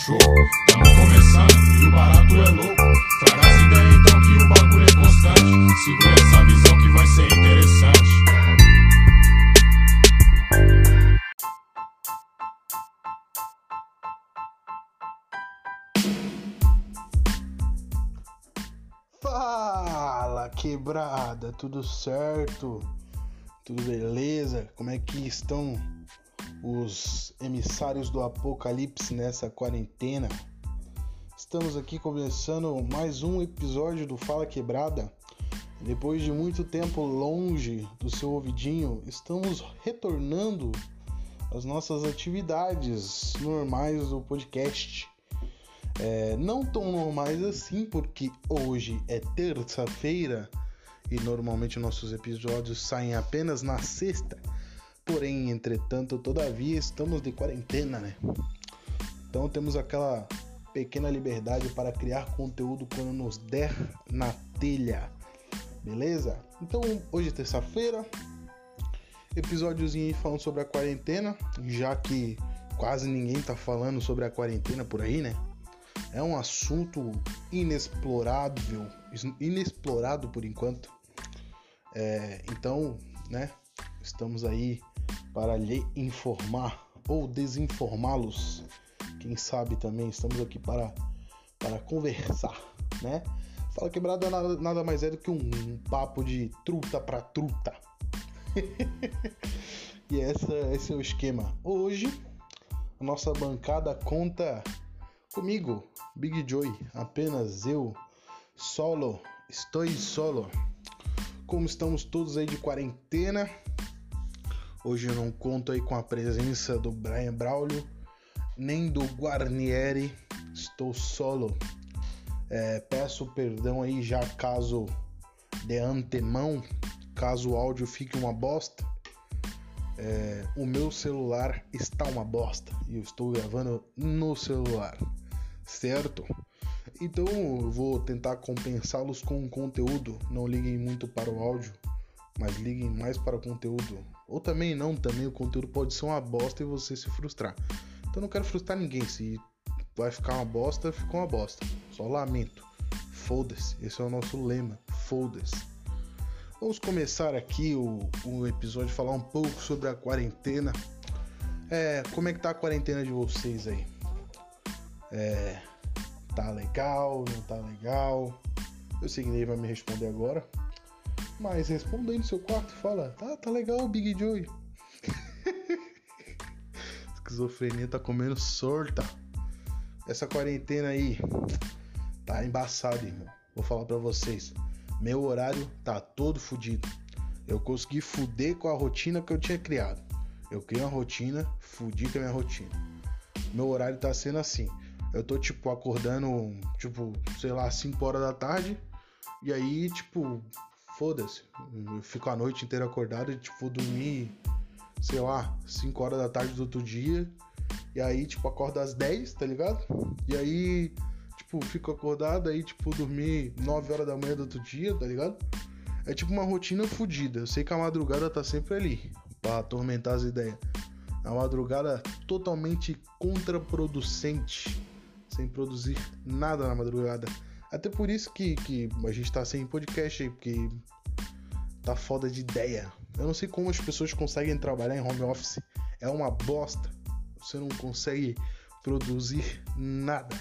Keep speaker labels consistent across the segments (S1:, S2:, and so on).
S1: show. Tamo começando e o barato é louco. Traga as ideias então que o bagulho é constante. Segura essa visão que vai ser interessante.
S2: Fala quebrada, tudo certo? Tudo beleza? Como é que estão os emissários do apocalipse nessa quarentena? Estamos aqui começando mais um episódio do Fala Quebrada. Depois de muito tempo longe do seu ouvidinho, estamos retornando às nossas atividades normais do podcast. É, não tão normais assim, porque hoje é terça-feira e normalmente nossos episódios saem apenas na sexta. Porém, entretanto, todavia, estamos de quarentena, né? Então temos aquela pequena liberdade para criar conteúdo quando nos der na telha. Beleza? Então, hoje é terça-feira. Episódiozinho falando sobre a quarentena, já que quase ninguém tá falando sobre a quarentena por aí, né? É um assunto inexplorável, inexplorado por enquanto. É, então, né? Estamos aí para lhe informar ou desinformá-los. Quem sabe também estamos aqui para, para conversar, né? Fala quebrada nada, nada mais é do que um, um papo de truta para truta. e essa, esse é o esquema. Hoje, a nossa bancada conta comigo, Big Joy, apenas eu, solo, estou solo. Como estamos todos aí de quarentena, hoje eu não conto aí com a presença do Brian Braulio, nem do Guarnieri, estou solo. É, peço perdão aí já caso de antemão, caso o áudio fique uma bosta. É, o meu celular está uma bosta e eu estou gravando no celular, certo? Então eu vou tentar compensá-los com conteúdo. Não liguem muito para o áudio, mas liguem mais para o conteúdo. Ou também não, também o conteúdo pode ser uma bosta e você se frustrar. Então não quero frustrar ninguém. Se vai ficar uma bosta, ficou uma bosta. Só lamento. Foda-se. Esse é o nosso lema. Foda-se. Vamos começar aqui o, o episódio falar um pouco sobre a quarentena. É, como é que tá a quarentena de vocês aí? É, tá legal, não tá legal? Eu sei que ele vai me responder agora. Mas responda aí no seu quarto fala, tá, tá legal, Big Joey. Esquizofrenia tá comendo sorta. Essa quarentena aí tá embaçado, irmão. Vou falar para vocês. Meu horário tá todo fudido. Eu consegui fuder com a rotina que eu tinha criado. Eu criei uma rotina, fudi com a minha rotina. Meu horário tá sendo assim. Eu tô, tipo, acordando, tipo, sei lá, 5 horas da tarde. E aí, tipo, foda-se. Eu fico a noite inteira acordado e, tipo, dormir, sei lá, 5 horas da tarde do outro dia. E aí, tipo, acordo às 10, tá ligado? E aí, tipo, fico acordado, aí, tipo, dormir 9 horas da manhã do outro dia, tá ligado? É tipo uma rotina fodida. Eu sei que a madrugada tá sempre ali pra atormentar as ideias. A madrugada totalmente contraproducente, sem produzir nada na madrugada. Até por isso que, que a gente tá sem podcast aí, porque tá foda de ideia. Eu não sei como as pessoas conseguem trabalhar em home office. É uma bosta. Você não consegue produzir nada.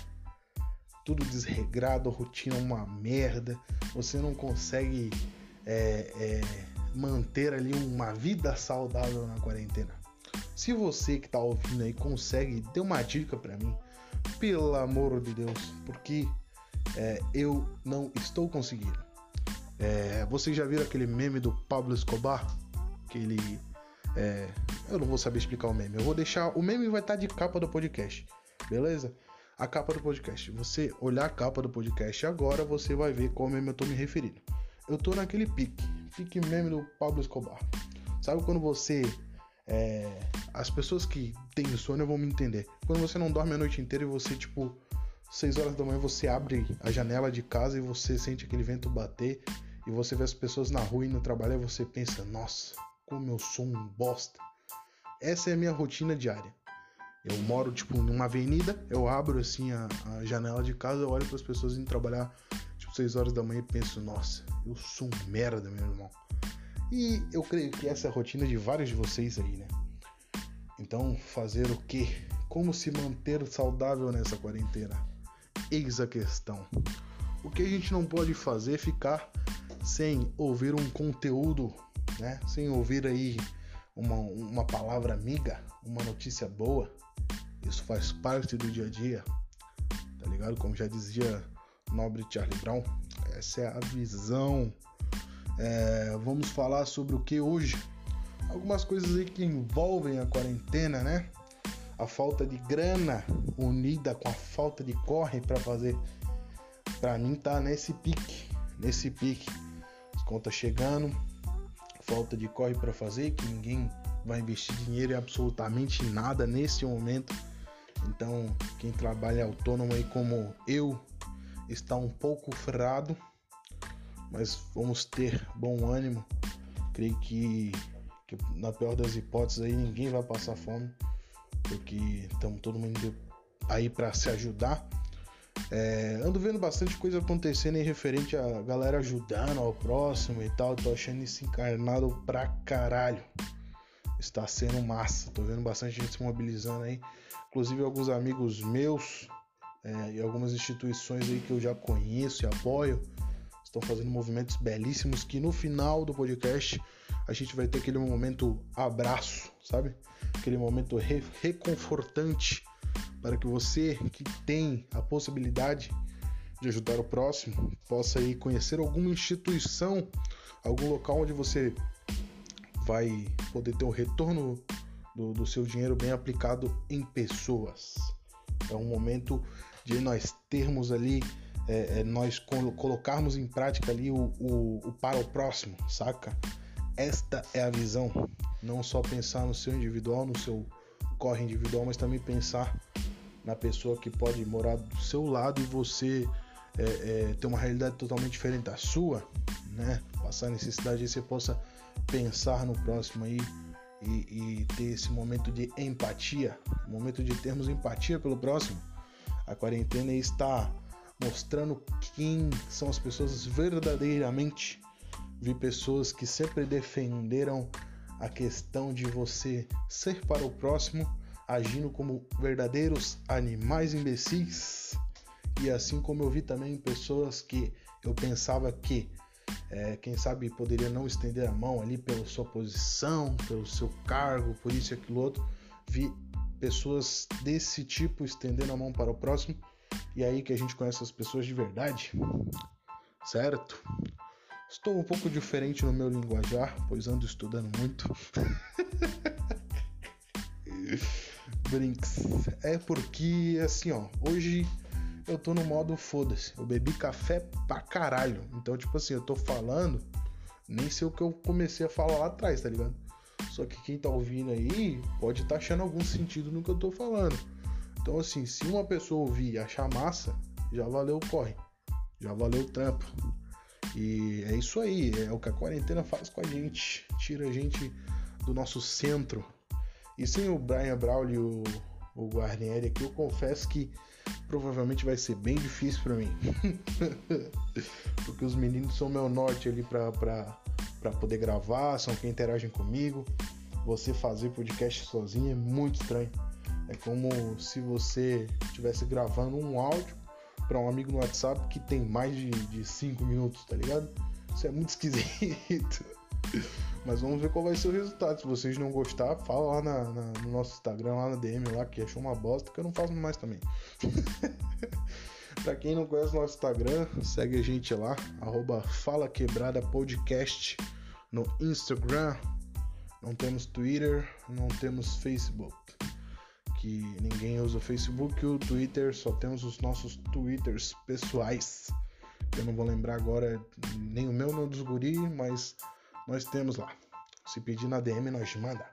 S2: Tudo desregrado, a rotina é uma merda. Você não consegue é, é, manter ali uma vida saudável na quarentena. Se você que tá ouvindo aí consegue, dê uma dica para mim, pelo amor de Deus, porque é, eu não estou conseguindo. É, vocês já viram aquele meme do Pablo Escobar? Que ele. É, eu não vou saber explicar o meme. Eu vou deixar. O meme vai estar de capa do podcast, beleza? A capa do podcast. Você olhar a capa do podcast agora, você vai ver qual meme eu tô me referindo. Eu tô naquele pique. Pique meme do Pablo Escobar. Sabe quando você. É, as pessoas que têm insônia vão me entender. Quando você não dorme a noite inteira e você, tipo, 6 horas da manhã você abre a janela de casa e você sente aquele vento bater e você vê as pessoas na rua e no trabalho e você pensa, nossa, como eu sou um bosta. Essa é a minha rotina diária. Eu moro, tipo, numa avenida, eu abro, assim, a, a janela de casa, eu olho para as pessoas indo trabalhar, tipo, 6 horas da manhã e penso, nossa, eu sou um merda, meu irmão. E eu creio que essa é a rotina de vários de vocês aí, né? Então, fazer o quê? Como se manter saudável nessa quarentena? Eis a questão. O que a gente não pode fazer é ficar sem ouvir um conteúdo, né? Sem ouvir aí uma, uma palavra amiga, uma notícia boa. Isso faz parte do dia a dia, tá ligado? Como já dizia nobre Charlie Brown, essa é a visão. É, vamos falar sobre o que hoje? Algumas coisas aí que envolvem a quarentena, né? A falta de grana unida com a falta de corre para fazer. Para mim tá nesse pique, nesse pique. As contas chegando, falta de corre para fazer, que ninguém vai investir dinheiro em absolutamente nada nesse momento. Então, quem trabalha autônomo aí como eu está um pouco ferrado, mas vamos ter bom ânimo. Creio que, que na pior das hipóteses aí ninguém vai passar fome, porque estamos todo mundo aí para se ajudar. É, ando vendo bastante coisa acontecendo em referente a galera ajudando ao próximo e tal. Tô achando isso encarnado pra caralho. Está sendo massa. Tô vendo bastante gente se mobilizando aí. Inclusive alguns amigos meus é, e algumas instituições aí que eu já conheço e apoio estão fazendo movimentos belíssimos que no final do podcast a gente vai ter aquele momento abraço, sabe? Aquele momento re reconfortante para que você que tem a possibilidade de ajudar o próximo possa ir conhecer alguma instituição, algum local onde você vai poder ter um retorno do, do seu dinheiro bem aplicado em pessoas. É um momento de nós termos ali, é, é, nós colocarmos em prática ali o, o, o para o próximo, saca? Esta é a visão. Não só pensar no seu individual, no seu corre individual, mas também pensar na pessoa que pode morar do seu lado e você é, é, ter uma realidade totalmente diferente da sua, né? Passar necessidade de você possa pensar no próximo aí e, e ter esse momento de empatia, momento de termos empatia pelo próximo. A quarentena está mostrando quem são as pessoas verdadeiramente. Vi pessoas que sempre defenderam a questão de você ser para o próximo agindo como verdadeiros animais imbecis. E assim como eu vi também pessoas que eu pensava que, é, quem sabe, poderia não estender a mão ali pela sua posição, pelo seu cargo, por isso e aquilo outro, vi pessoas desse tipo estendendo a mão para o próximo. E aí que a gente conhece as pessoas de verdade, certo? Estou um pouco diferente no meu linguajar, pois ando estudando muito. Brinks. É porque, assim, ó, hoje eu tô no modo foda-se. Eu bebi café pra caralho. Então, tipo assim, eu tô falando, nem sei o que eu comecei a falar lá atrás, tá ligado? Só que quem tá ouvindo aí pode estar tá achando algum sentido no que eu tô falando. Então, assim, se uma pessoa ouvir e achar massa, já valeu o corre. Já valeu o trampo. E é isso aí, é o que a quarentena faz com a gente. Tira a gente do nosso centro e sem o Brian Braulio e o, o Guarnieri aqui, eu confesso que provavelmente vai ser bem difícil para mim. Porque os meninos são meu norte ali para poder gravar, são quem interagem comigo. Você fazer podcast sozinho é muito estranho. É como se você estivesse gravando um áudio para um amigo no WhatsApp que tem mais de 5 minutos, tá ligado? Isso é muito esquisito. Mas vamos ver qual vai ser o resultado. Se vocês não gostar, fala lá na, na, no nosso Instagram, lá na DM, lá que achou uma bosta, que eu não faço mais também. pra quem não conhece o nosso Instagram, segue a gente lá, arroba Fala Quebrada Podcast no Instagram. Não temos Twitter, não temos Facebook. Que ninguém usa o Facebook o Twitter, só temos os nossos Twitters pessoais. Eu não vou lembrar agora nem o meu, nem o dos guri, mas nós temos lá. Se pedir na DM, nós manda.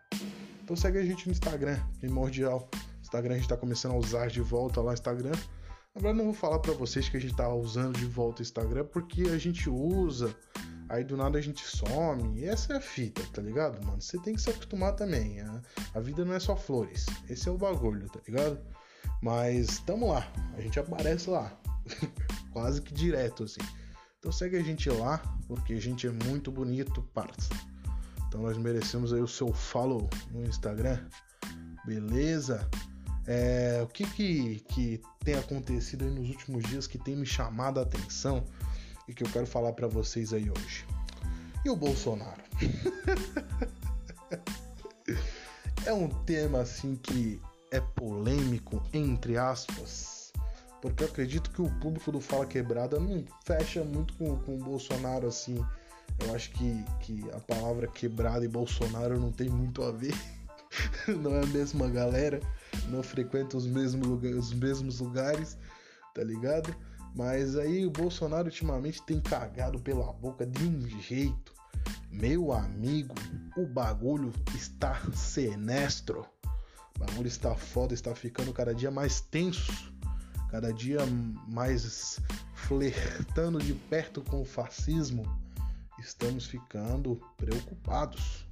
S2: Então segue a gente no Instagram, primordial. Instagram a gente tá começando a usar de volta lá Instagram. Agora não vou falar para vocês que a gente tá usando de volta o Instagram, porque a gente usa Aí do nada a gente some. Essa é a fita, tá ligado, mano? Você tem que se acostumar também. A, a vida não é só flores. Esse é o bagulho, tá ligado? Mas tamo lá. A gente aparece lá. Quase que direto, assim. Então segue a gente lá, porque a gente é muito bonito, parça. Então nós merecemos aí o seu follow no Instagram. Beleza? É, o que, que, que tem acontecido nos últimos dias que tem me chamado a atenção e que eu quero falar para vocês aí hoje? E o Bolsonaro? é um tema assim que é polêmico, entre aspas, porque eu acredito que o público do Fala Quebrada não fecha muito com, com o Bolsonaro assim. Eu acho que, que a palavra quebrada e Bolsonaro não tem muito a ver. não é a mesma galera, não frequenta os mesmos, lugares, os mesmos lugares, tá ligado? Mas aí o Bolsonaro ultimamente tem cagado pela boca de um jeito. Meu amigo, o bagulho está sinestro. O bagulho está foda, está ficando cada dia mais tenso, cada dia mais flertando de perto com o fascismo. Estamos ficando preocupados,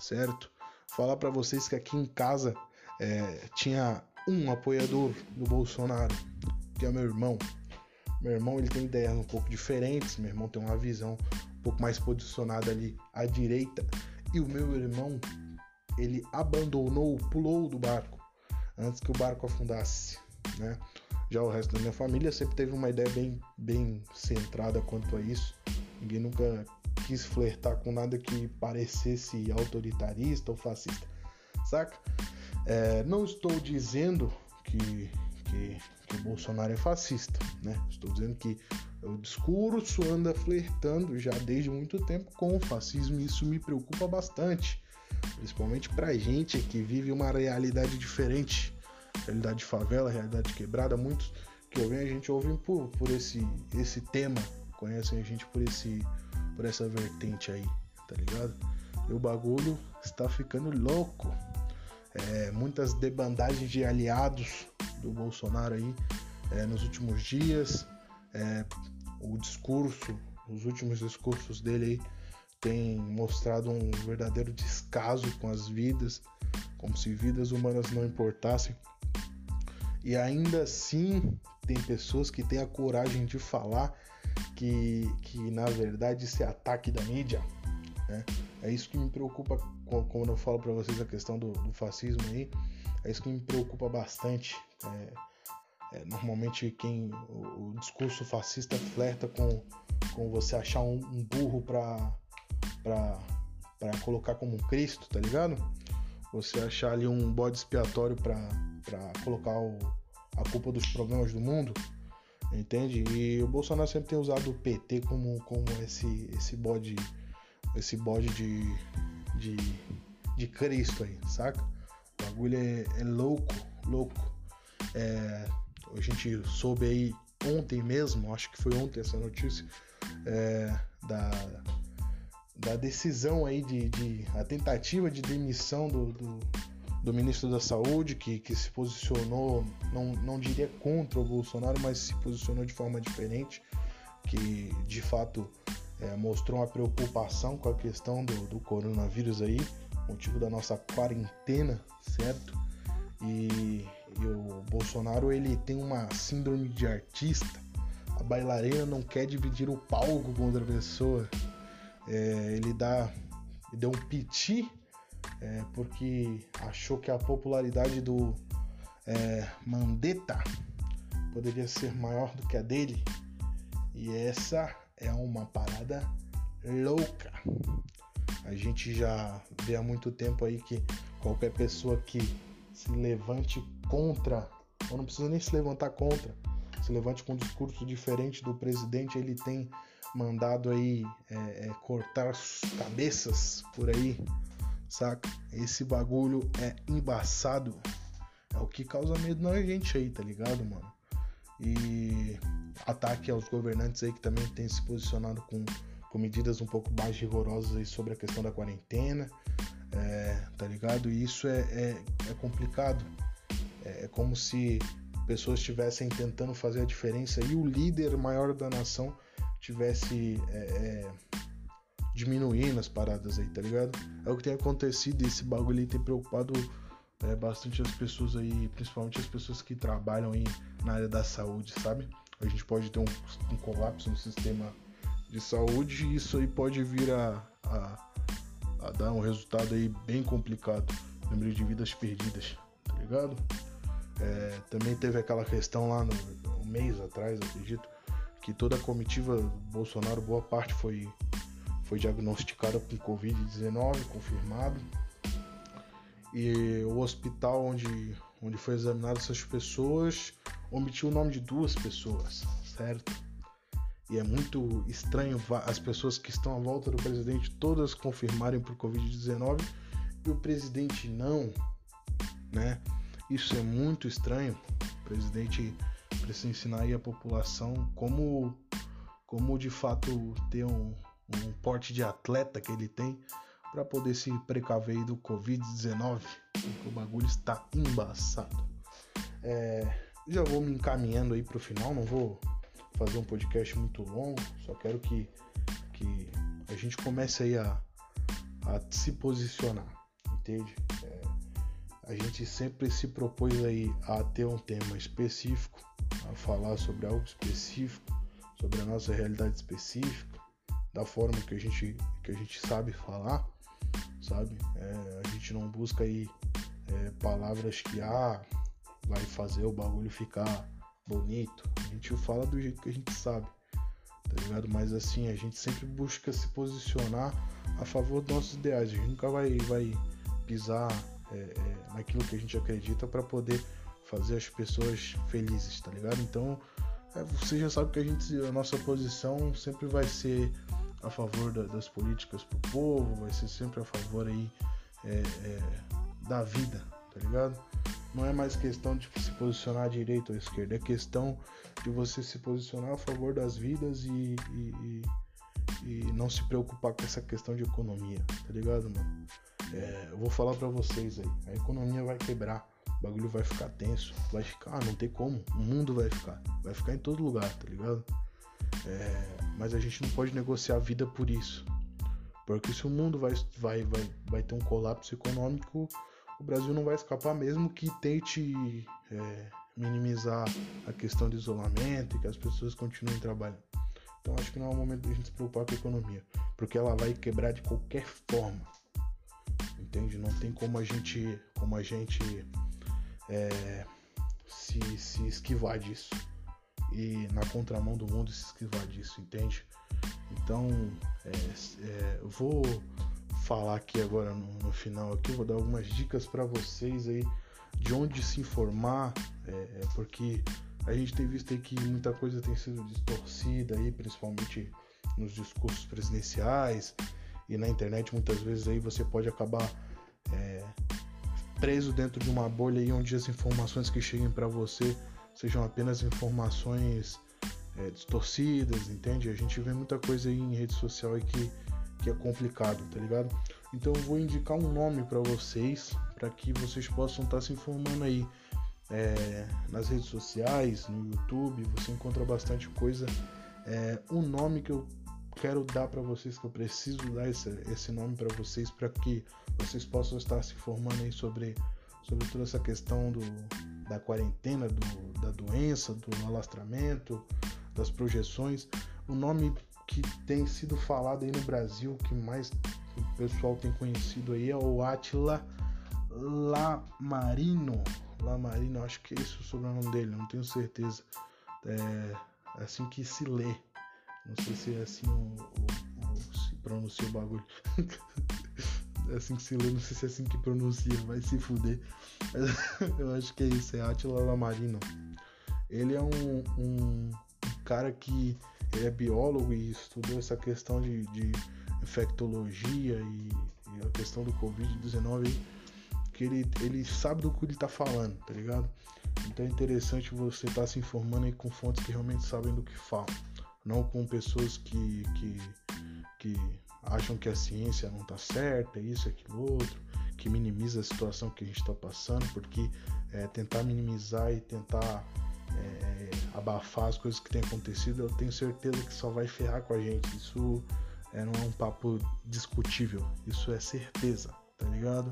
S2: certo? Falar para vocês que aqui em casa é, tinha um apoiador do Bolsonaro, que é meu irmão. Meu irmão ele tem ideias um pouco diferentes, meu irmão tem uma visão um pouco mais posicionada ali à direita, e o meu irmão ele abandonou, pulou do barco antes que o barco afundasse, né? Já o resto da minha família sempre teve uma ideia bem, bem centrada quanto a isso. Ninguém nunca quis flertar com nada que parecesse autoritarista ou fascista, saca? É, não estou dizendo que, que, que, Bolsonaro é fascista, né? Estou dizendo que o discurso anda flertando já desde muito tempo com o fascismo e isso me preocupa bastante principalmente pra gente que vive uma realidade diferente, realidade de favela, realidade quebrada, muitos que ouvem a gente ouvem por, por esse, esse tema, conhecem a gente por esse por essa vertente aí, tá ligado? E o bagulho está ficando louco. É, muitas debandagens de aliados do Bolsonaro aí é, nos últimos dias, é, o discurso, os últimos discursos dele aí tem mostrado um verdadeiro descaso com as vidas, como se vidas humanas não importassem. E ainda assim, tem pessoas que têm a coragem de falar que, que na verdade isso é ataque da mídia. Né? É isso que me preocupa quando eu falo para vocês a questão do, do, fascismo aí. É isso que me preocupa bastante. É, é, normalmente quem o, o, discurso fascista flerta com, com você achar um, um burro para para colocar como um Cristo, tá ligado? Você achar ali um bode expiatório para colocar o, a culpa dos problemas do mundo, entende? E o Bolsonaro sempre tem usado o PT como, como esse, esse bode esse bode de, de, de Cristo aí, saca? O bagulho é, é louco, louco. É, a gente soube aí ontem mesmo, acho que foi ontem essa notícia, é, da, da decisão aí de, de, a tentativa de demissão do, do, do ministro da Saúde, que, que se posicionou, não, não diria contra o Bolsonaro, mas se posicionou de forma diferente, que de fato é, mostrou uma preocupação com a questão do, do coronavírus aí, motivo da nossa quarentena, certo? E, e o Bolsonaro ele tem uma síndrome de artista. A bailarina não quer dividir o palco com outra pessoa é, ele dá ele deu um piti é, porque achou que a popularidade do é, Mandetta poderia ser maior do que a dele e essa é uma parada louca. A gente já vê há muito tempo aí que qualquer pessoa que se levante contra, ou não precisa nem se levantar contra, se levante com um discurso diferente do presidente, ele tem mandado aí é, é, cortar cabeças por aí, saca? Esse bagulho é embaçado. É o que causa medo na gente aí, tá ligado, mano? E ataque aos governantes aí que também tem se posicionado com, com medidas um pouco mais rigorosas aí sobre a questão da quarentena, é, tá ligado? E isso é, é, é complicado. É, é como se pessoas estivessem tentando fazer a diferença e o líder maior da nação tivesse é, é, diminuindo as paradas aí, tá ligado? É o que tem acontecido e esse bagulho tem preocupado é, bastante as pessoas aí, principalmente as pessoas que trabalham aí na área da saúde, sabe? A gente pode ter um, um colapso no sistema de saúde e isso aí pode vir a, a, a dar um resultado aí bem complicado, número de vidas perdidas, tá ligado? É, também teve aquela questão lá no mês atrás, acredito, que toda a comitiva Bolsonaro, boa parte foi, foi diagnosticada com Covid-19, confirmado. E o hospital onde, onde foi examinado essas pessoas omitiu o nome de duas pessoas, certo? E é muito estranho as pessoas que estão à volta do presidente todas confirmarem por Covid-19 e o presidente não, né? Isso é muito estranho. O presidente precisa ensinar aí a população como, como de fato ter um, um porte de atleta que ele tem para poder se precaver do Covid-19, porque o bagulho está embaçado. É, já vou me encaminhando aí para o final, não vou fazer um podcast muito longo, só quero que, que a gente comece aí a, a se posicionar, entende? É, a gente sempre se propôs aí a ter um tema específico, a falar sobre algo específico, sobre a nossa realidade específica, da forma que a gente, que a gente sabe falar, sabe? É, a gente não busca aí é, palavras que ah, vai fazer o bagulho ficar bonito. A gente fala do jeito que a gente sabe, tá ligado? Mas assim, a gente sempre busca se posicionar a favor dos nossos ideais. A gente nunca vai, vai pisar é, é, naquilo que a gente acredita para poder fazer as pessoas felizes, tá ligado? Então, é, você já sabe que a gente, a nossa posição sempre vai ser a favor da, das políticas pro povo, vai ser sempre a favor aí é, é, da vida, tá ligado? Não é mais questão de se posicionar à direita ou à esquerda, é questão de você se posicionar a favor das vidas e, e, e, e não se preocupar com essa questão de economia, tá ligado, mano? É, eu vou falar para vocês aí, a economia vai quebrar, o bagulho vai ficar tenso, vai ficar, ah, não tem como, o mundo vai ficar, vai ficar em todo lugar, tá ligado? É, mas a gente não pode negociar a vida por isso, porque se o mundo vai, vai, vai, vai ter um colapso econômico, o Brasil não vai escapar mesmo que tente é, minimizar a questão de isolamento e que as pessoas continuem trabalhando. Então acho que não é o momento de a gente se preocupar com a economia, porque ela vai quebrar de qualquer forma. Entende? Não tem como a gente, como a gente é, se, se esquivar disso e na contramão do mundo se esquivar disso, entende? Então, é, é, vou falar aqui agora no, no final aqui, vou dar algumas dicas para vocês aí de onde se informar, é, é, porque a gente tem visto aí que muita coisa tem sido distorcida aí, principalmente nos discursos presidenciais e na internet muitas vezes aí você pode acabar é, preso dentro de uma bolha aí onde as informações que cheguem para você sejam apenas informações é, distorcidas, entende? A gente vê muita coisa aí em rede social aí que que é complicado, tá ligado? Então eu vou indicar um nome para vocês, para que vocês possam estar tá se informando aí é, nas redes sociais, no YouTube, você encontra bastante coisa. É, um nome que eu quero dar para vocês, que eu preciso dar esse, esse nome para vocês, para que vocês possam estar se informando aí sobre, sobre toda essa questão do, da quarentena, do, da doença, do alastramento, das projeções. O nome que tem sido falado aí no Brasil, que mais o pessoal tem conhecido aí é o Atila Lamarino. Lamarino, acho que é esse o sobrenome dele, não tenho certeza. É assim que se lê. Não sei se é assim o, o, o se pronuncia o bagulho. é assim que se lê, não sei se é assim que pronuncia, vai se fuder. eu acho que é isso, é Atila Lamarino. Ele é um, um cara que é biólogo e estudou essa questão de, de infectologia e, e, a questão do Covid-19, que ele, ele sabe do que ele está falando, tá ligado? Então é interessante você estar tá se informando aí com fontes que realmente sabem do que falam, não com pessoas que, que, que acham que a ciência não está certa, isso, aquilo, outro, que minimiza a situação que a gente está passando, porque é, tentar minimizar e tentar é, abafar as coisas que têm acontecido, eu tenho certeza que só vai ferrar com a gente. Isso É, não é um papo discutível, isso é certeza, tá ligado?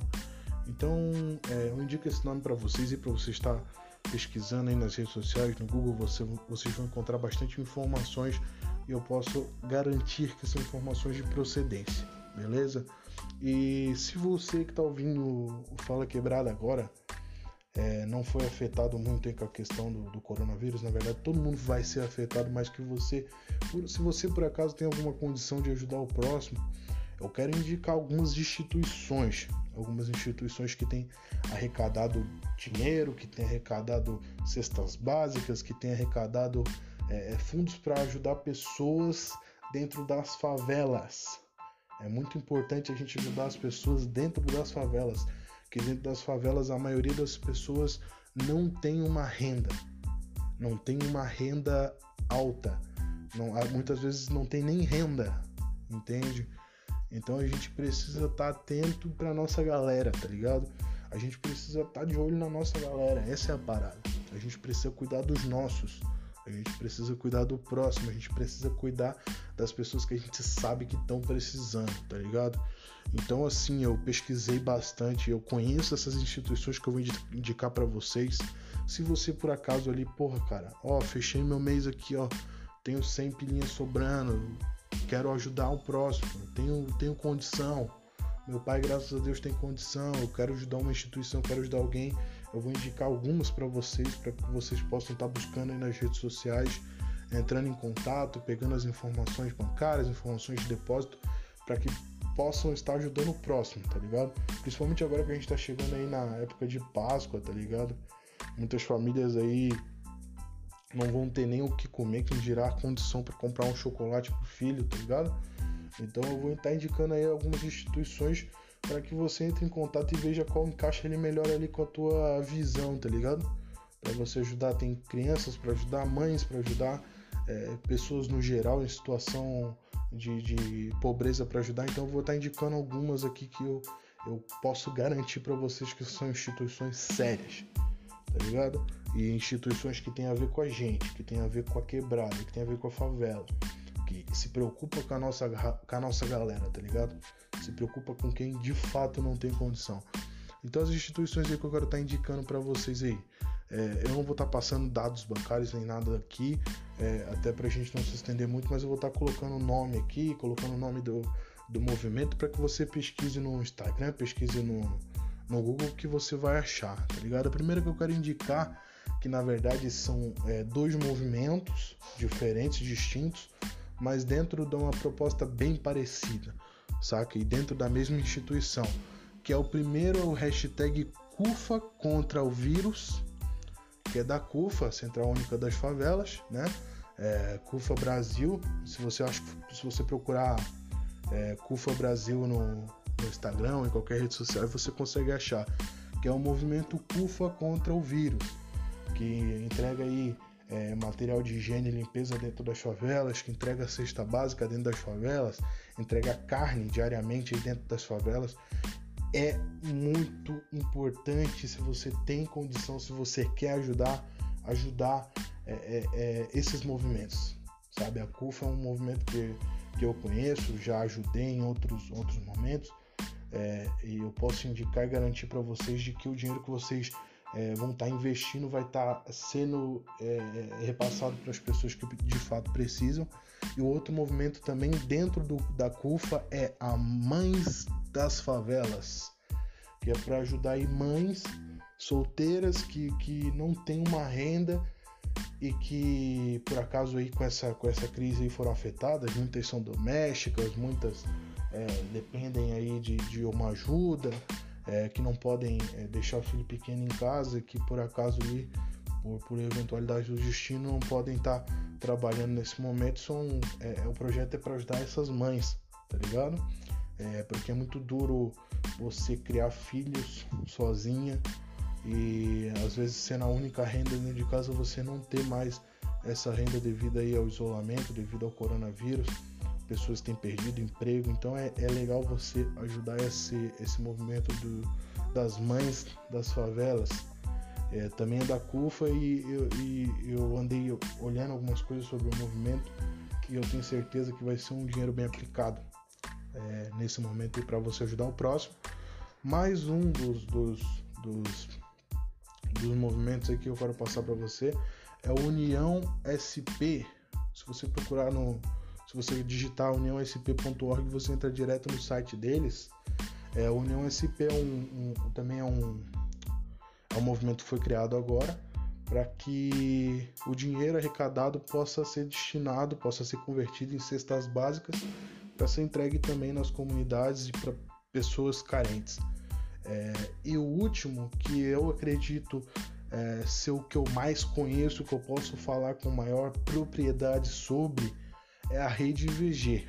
S2: Então, é, eu indico esse nome para vocês e para você estar pesquisando aí nas redes sociais, no Google, você, vocês vão encontrar bastante informações e eu posso garantir que são informações de procedência, beleza? E se você que está ouvindo o Fala Quebrada agora é, não foi afetado muito com a questão do, do, coronavírus, na verdade todo mundo vai ser afetado mais que você. Se você por acaso tem alguma condição de ajudar o próximo, eu quero indicar algumas instituições, algumas instituições que têm arrecadado dinheiro, que têm arrecadado cestas básicas, que têm arrecadado é, é fundos para ajudar pessoas dentro das favelas. É muito importante a gente ajudar as pessoas dentro das favelas, que dentro das favelas a maioria das pessoas não tem uma renda, não tem uma renda alta, não, muitas vezes não tem nem renda, entende? Então a gente precisa estar tá atento para nossa galera, tá ligado? A gente precisa estar tá de olho na nossa galera, essa é a parada. A gente precisa cuidar dos nossos. A gente precisa cuidar do próximo, a gente precisa cuidar das pessoas que a gente sabe que estão precisando, tá ligado? Então, assim, eu pesquisei bastante, eu conheço essas instituições que eu vou indicar para vocês. Se você por acaso ali, porra, cara, ó, fechei meu mês aqui, ó, tenho 100 pilinhas sobrando, quero ajudar o próximo, tenho, tenho condição. Meu pai, graças a Deus, tem condição. Eu quero ajudar uma instituição, quero ajudar alguém. Eu vou indicar algumas para vocês, para que vocês possam estar tá buscando aí nas redes sociais, entrando em contato, pegando as informações bancárias, informações de depósito, para que possam estar ajudando o próximo, tá ligado? Principalmente agora que a gente tá chegando aí na época de Páscoa, tá ligado? Muitas famílias aí não vão ter nem o que comer, quem dirá a condição para comprar um chocolate pro filho, tá ligado? Então eu vou estar indicando aí algumas instituições para que você entre em contato e veja qual encaixa ele melhor ali com a tua visão, tá ligado? Para você ajudar, tem crianças para ajudar, mães para ajudar, é, pessoas no geral em situação de, de pobreza para ajudar. Então eu vou estar indicando algumas aqui que eu, eu posso garantir para vocês que são instituições sérias, tá ligado? e instituições que têm a ver com a gente, que tem a ver com a quebrada, que tem a ver com a favela, que se preocupa com a nossa, com a nossa galera, tá ligado? Se preocupa com quem de fato não tem condição. Então as instituições aí que eu quero estar tá indicando para vocês aí, é, eu não vou estar tá passando dados bancários nem nada aqui, é, até para a gente não se estender muito, mas eu vou estar tá colocando o nome aqui, colocando o nome do, do movimento para que você pesquise no Instagram, pesquise no, no Google que você vai achar, tá ligado? A primeira que eu quero indicar que na verdade são é, dois movimentos diferentes, distintos, mas dentro de uma proposta bem parecida, saca? E dentro da mesma instituição, que é o primeiro o hashtag CUFA contra o vírus, que é da CUFA, Central Única das Favelas, né? É, CUFA Brasil, se você acha, se você procurar é, CUFA Brasil no, no Instagram em qualquer rede social, você consegue achar que é o movimento CUFA contra o vírus que entrega aí é, material de higiene e limpeza dentro das favelas, que entrega cesta básica dentro das favelas, entrega carne diariamente dentro das favelas. É muito importante se você tem condição, se você quer ajudar, ajudar é, é, é esses movimentos. Sabe, a CUFA é um movimento que, que eu conheço, já ajudei em outros, outros momentos. É, e eu posso indicar e garantir para vocês de que o dinheiro que vocês é, vão estar tá investindo, vai estar tá sendo é, é, repassado para as pessoas que de fato precisam. E o outro movimento também dentro do, da CUFA é a Mães das Favelas, que é para ajudar aí mães solteiras que, que não têm uma renda e que por acaso aí com essa, com essa crise aí foram afetadas, muitas são domésticas, muitas é, dependem aí de, de uma ajuda, é, que não podem é, deixar o filho pequeno em casa, que por acaso ali, por, por eventualidade do destino, não podem estar tá trabalhando nesse momento. São, é, o projeto é para ajudar essas mães, tá ligado? É, porque é muito duro você criar filhos sozinha e às vezes sendo a única renda dentro de casa você não ter mais essa renda devido aí ao isolamento, devido ao coronavírus pessoas têm perdido emprego, então é, é legal você ajudar esse, esse movimento do, das mães das favelas. É, também é da CUFA e eu, e eu andei olhando algumas coisas sobre o movimento e eu tenho certeza que vai ser um dinheiro bem aplicado, é, nesse momento para você ajudar o próximo. Mais um dos, dos, dos, dos movimentos aqui que eu quero passar para você é o União SP. Se você procurar no. Se você digitar uniãosp.org, você entra direto no site deles. É, a União SP é um, um, também é um, é um movimento que foi criado agora para que o dinheiro arrecadado possa ser destinado, possa ser convertido em cestas básicas para ser entregue também nas comunidades e para pessoas carentes. É, e o último, que eu acredito é, ser o que eu mais conheço, que eu posso falar com maior propriedade sobre, é a rede VG,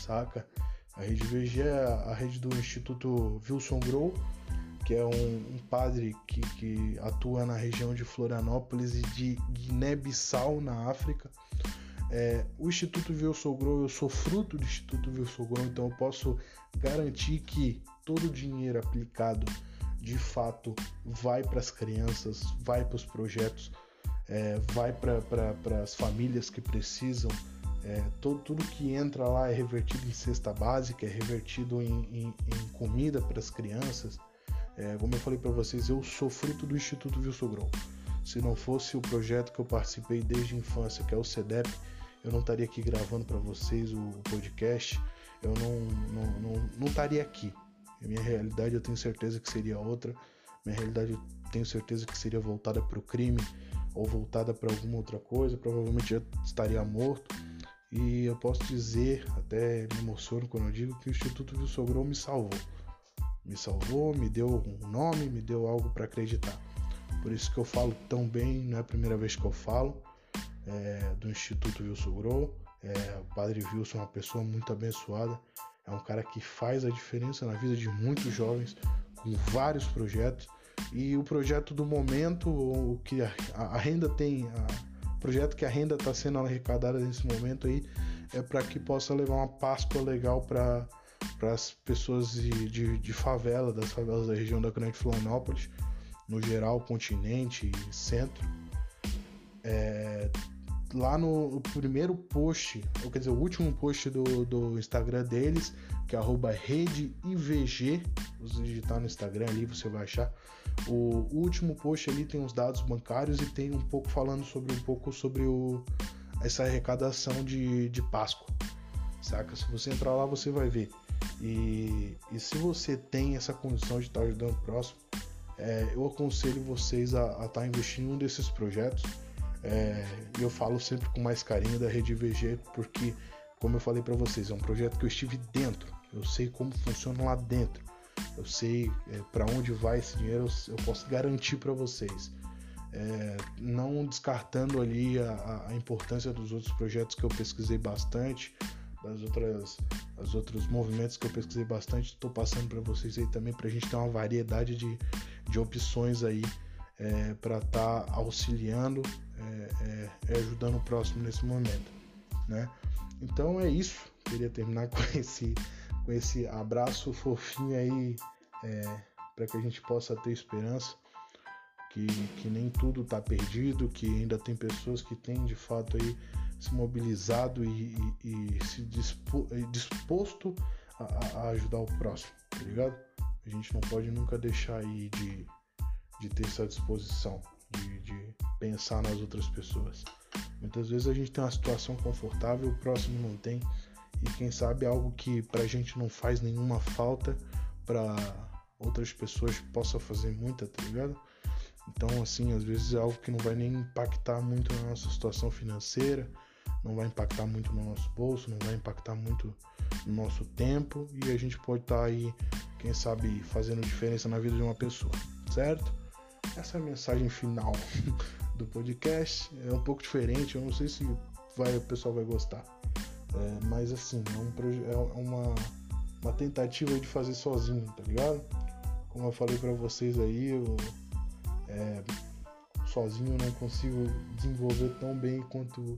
S2: saca? A rede VG é a rede do Instituto Wilson Grow, que é um, um padre que, que, atua na região de Florianópolis e de Guiné-Bissau, na África. É, o Instituto Vilsogrou, eu sou fruto do Instituto Vilsogrou, então eu posso garantir que todo o dinheiro aplicado de fato vai para as crianças, vai para os projetos, é, vai para as famílias que precisam. É, todo, tudo que entra lá é revertido em cesta básica, é revertido em, em, em comida para as crianças. É, como eu falei para vocês, eu sou fruto do Instituto Wilson Se não fosse o projeto que eu participei desde a infância, que é o CEDEP, eu não estaria aqui gravando para vocês o podcast, eu não, não, não, não estaria aqui. A minha realidade eu tenho certeza que seria outra, minha realidade eu tenho certeza que seria voltada para o crime ou voltada para alguma outra coisa, provavelmente já estaria morto. E eu posso dizer, até me emociono quando eu digo que o Instituto Wilson me salvou me salvou, me deu um nome, me deu algo para acreditar. Por isso que eu falo tão bem, não é a primeira vez que eu falo é, do Instituto Wilson Grow. É, o Padre Wilson é uma pessoa muito abençoada, é um cara que faz a diferença na vida de muitos jovens com vários projetos. E o projeto do momento, o que a, a renda tem, a, projeto que a renda está sendo arrecadada nesse momento aí, é para que possa levar uma Páscoa legal para para as pessoas de, de, de, favela, das favelas da região da Grande Florianópolis, no geral, continente centro. É, lá no, primeiro post, ou quer dizer, o último post do, do Instagram deles, que é redeivg, você digitar no Instagram ali, você vai achar. O último post ali tem os dados bancários e tem um pouco falando sobre um pouco sobre o, essa arrecadação de, de Páscoa. Saca? Se você entrar lá, você vai ver. E, e se você tem essa condição de estar ajudando o próximo, é, eu aconselho vocês a, estar tá investindo em um desses projetos. É, eu falo sempre com mais carinho da Rede VG, porque, como eu falei para vocês, é um projeto que eu estive dentro. Eu sei como funciona lá dentro. Eu sei é, para onde vai esse dinheiro. Eu, posso garantir para vocês. É, não descartando ali a, a, importância dos outros projetos que eu pesquisei bastante, das outras, os outros movimentos que eu pesquisei bastante, estou passando para vocês aí também para a gente ter uma variedade de, de opções aí é, para estar tá auxiliando, é, é, é, ajudando o próximo nesse momento, né? Então é isso. Queria terminar com esse com esse abraço fofinho aí é, para que a gente possa ter esperança que, que nem tudo está perdido, que ainda tem pessoas que têm de fato aí se mobilizado e, e, e se dispo, disposto a, a, ajudar o próximo, tá ligado? A gente não pode nunca deixar aí de, de ter essa disposição, de, de pensar nas outras pessoas. Muitas vezes a gente tem uma situação confortável, o próximo não tem, e quem sabe algo que pra gente não faz nenhuma falta, para outras pessoas possa fazer muita, tá ligado? Então, assim, às vezes é algo que não vai nem impactar muito na nossa situação financeira, não vai impactar muito no nosso bolso, não vai impactar muito no nosso tempo e a gente pode estar tá aí, quem sabe, fazendo diferença na vida de uma pessoa, certo? Essa é a mensagem final do podcast. É um pouco diferente, eu não sei se vai, o pessoal vai gostar. É, mas assim, é, um, é uma, uma tentativa de fazer sozinho, tá ligado? Como eu falei para vocês aí, eu é, sozinho não consigo desenvolver tão bem quanto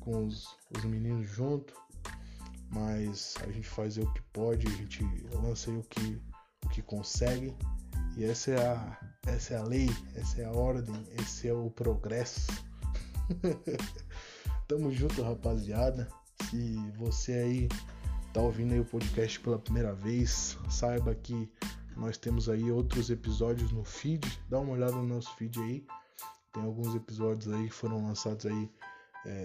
S2: com os, os meninos junto, mas a gente faz o que pode, a gente lança o que, o que consegue. E essa é a, essa é a lei, essa é a ordem, esse é o progresso. Tamo junto, rapaziada. Se você aí tá ouvindo aí o podcast pela primeira vez, saiba que nós temos aí outros episódios no feed, dá uma olhada no nosso feed aí. Tem alguns episódios aí que foram lançados aí é,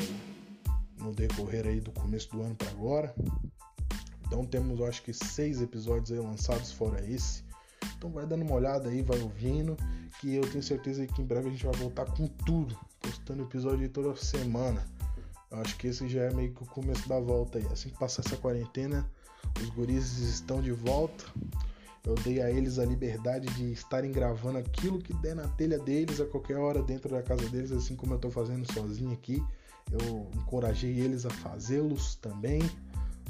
S2: no decorrer aí do começo do ano para agora. Então temos, acho que seis episódios aí lançados fora esse. Então vai dando uma olhada aí, vai ouvindo, que eu tenho certeza que em breve a gente vai voltar com tudo, postando episódio toda semana. Eu acho que esse já é meio que o começo da volta aí. Assim que passar essa quarentena, os guris estão de volta. Eu dei a eles a liberdade de estarem gravando aquilo que der na telha deles a qualquer hora dentro da casa deles, assim como eu estou fazendo sozinho aqui. Eu encorajei eles a fazê-los também,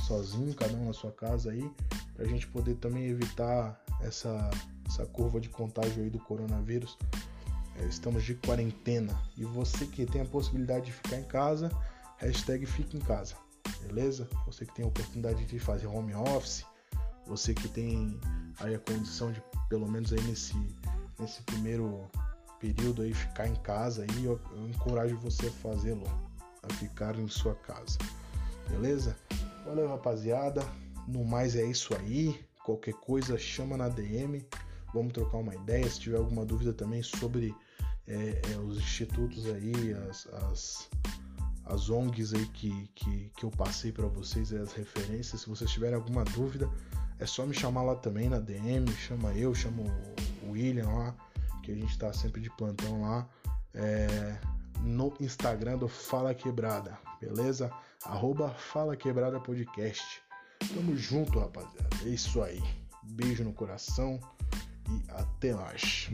S2: sozinho, cada um na sua casa aí, para a gente poder também evitar essa, essa curva de contágio aí do coronavírus. É, estamos de quarentena e você que tem a possibilidade de ficar em casa, hashtag fique em casa, beleza? Você que tem a oportunidade de fazer home office, você que tem aí a condição de pelo menos aí nesse, nesse primeiro período aí ficar em casa aí, eu, eu encorajo você a fazê-lo, a ficar em sua casa. Beleza? Valeu rapaziada. No mais é isso aí. Qualquer coisa chama na DM. Vamos trocar uma ideia. Se tiver alguma dúvida também sobre é, é, os institutos aí, as, as, as ONGs aí que, que, que eu passei para vocês, as referências. Se vocês tiverem alguma dúvida, é só me chamar lá também na DM, chama eu, chama o William lá, que a gente tá sempre de plantão lá. É, no Instagram do Fala Quebrada, beleza? Arroba Fala Quebrada Podcast. Tamo junto, rapaziada. É isso aí. Beijo no coração e até mais.